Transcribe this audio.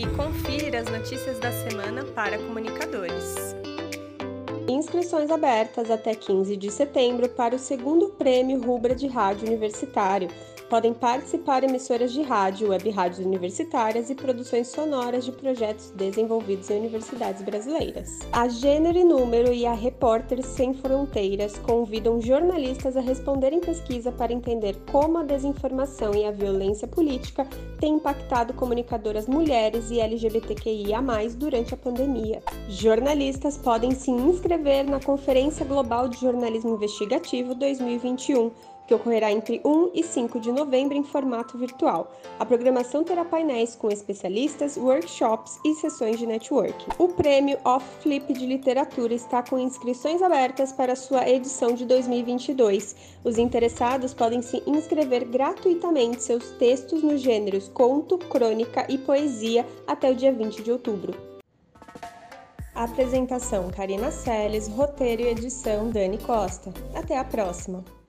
e confira as notícias da semana para comunicadores. Inscrições abertas até 15 de setembro para o segundo Prêmio Rubra de Rádio Universitário podem participar emissoras de rádio, web rádios universitárias e produções sonoras de projetos desenvolvidos em universidades brasileiras. A Gênero e Número e a Repórteres Sem Fronteiras convidam jornalistas a responderem pesquisa para entender como a desinformação e a violência política têm impactado comunicadoras mulheres e LGBTQIA+, durante a pandemia. Jornalistas podem se inscrever na Conferência Global de Jornalismo Investigativo 2021, que ocorrerá entre 1 e 5 de novembro em formato virtual. A programação terá painéis com especialistas, workshops e sessões de networking. O prêmio Off Flip de Literatura está com inscrições abertas para sua edição de 2022. Os interessados podem se inscrever gratuitamente seus textos nos gêneros conto, crônica e poesia até o dia 20 de outubro. Apresentação Karina Seles, roteiro e edição Dani Costa. Até a próxima!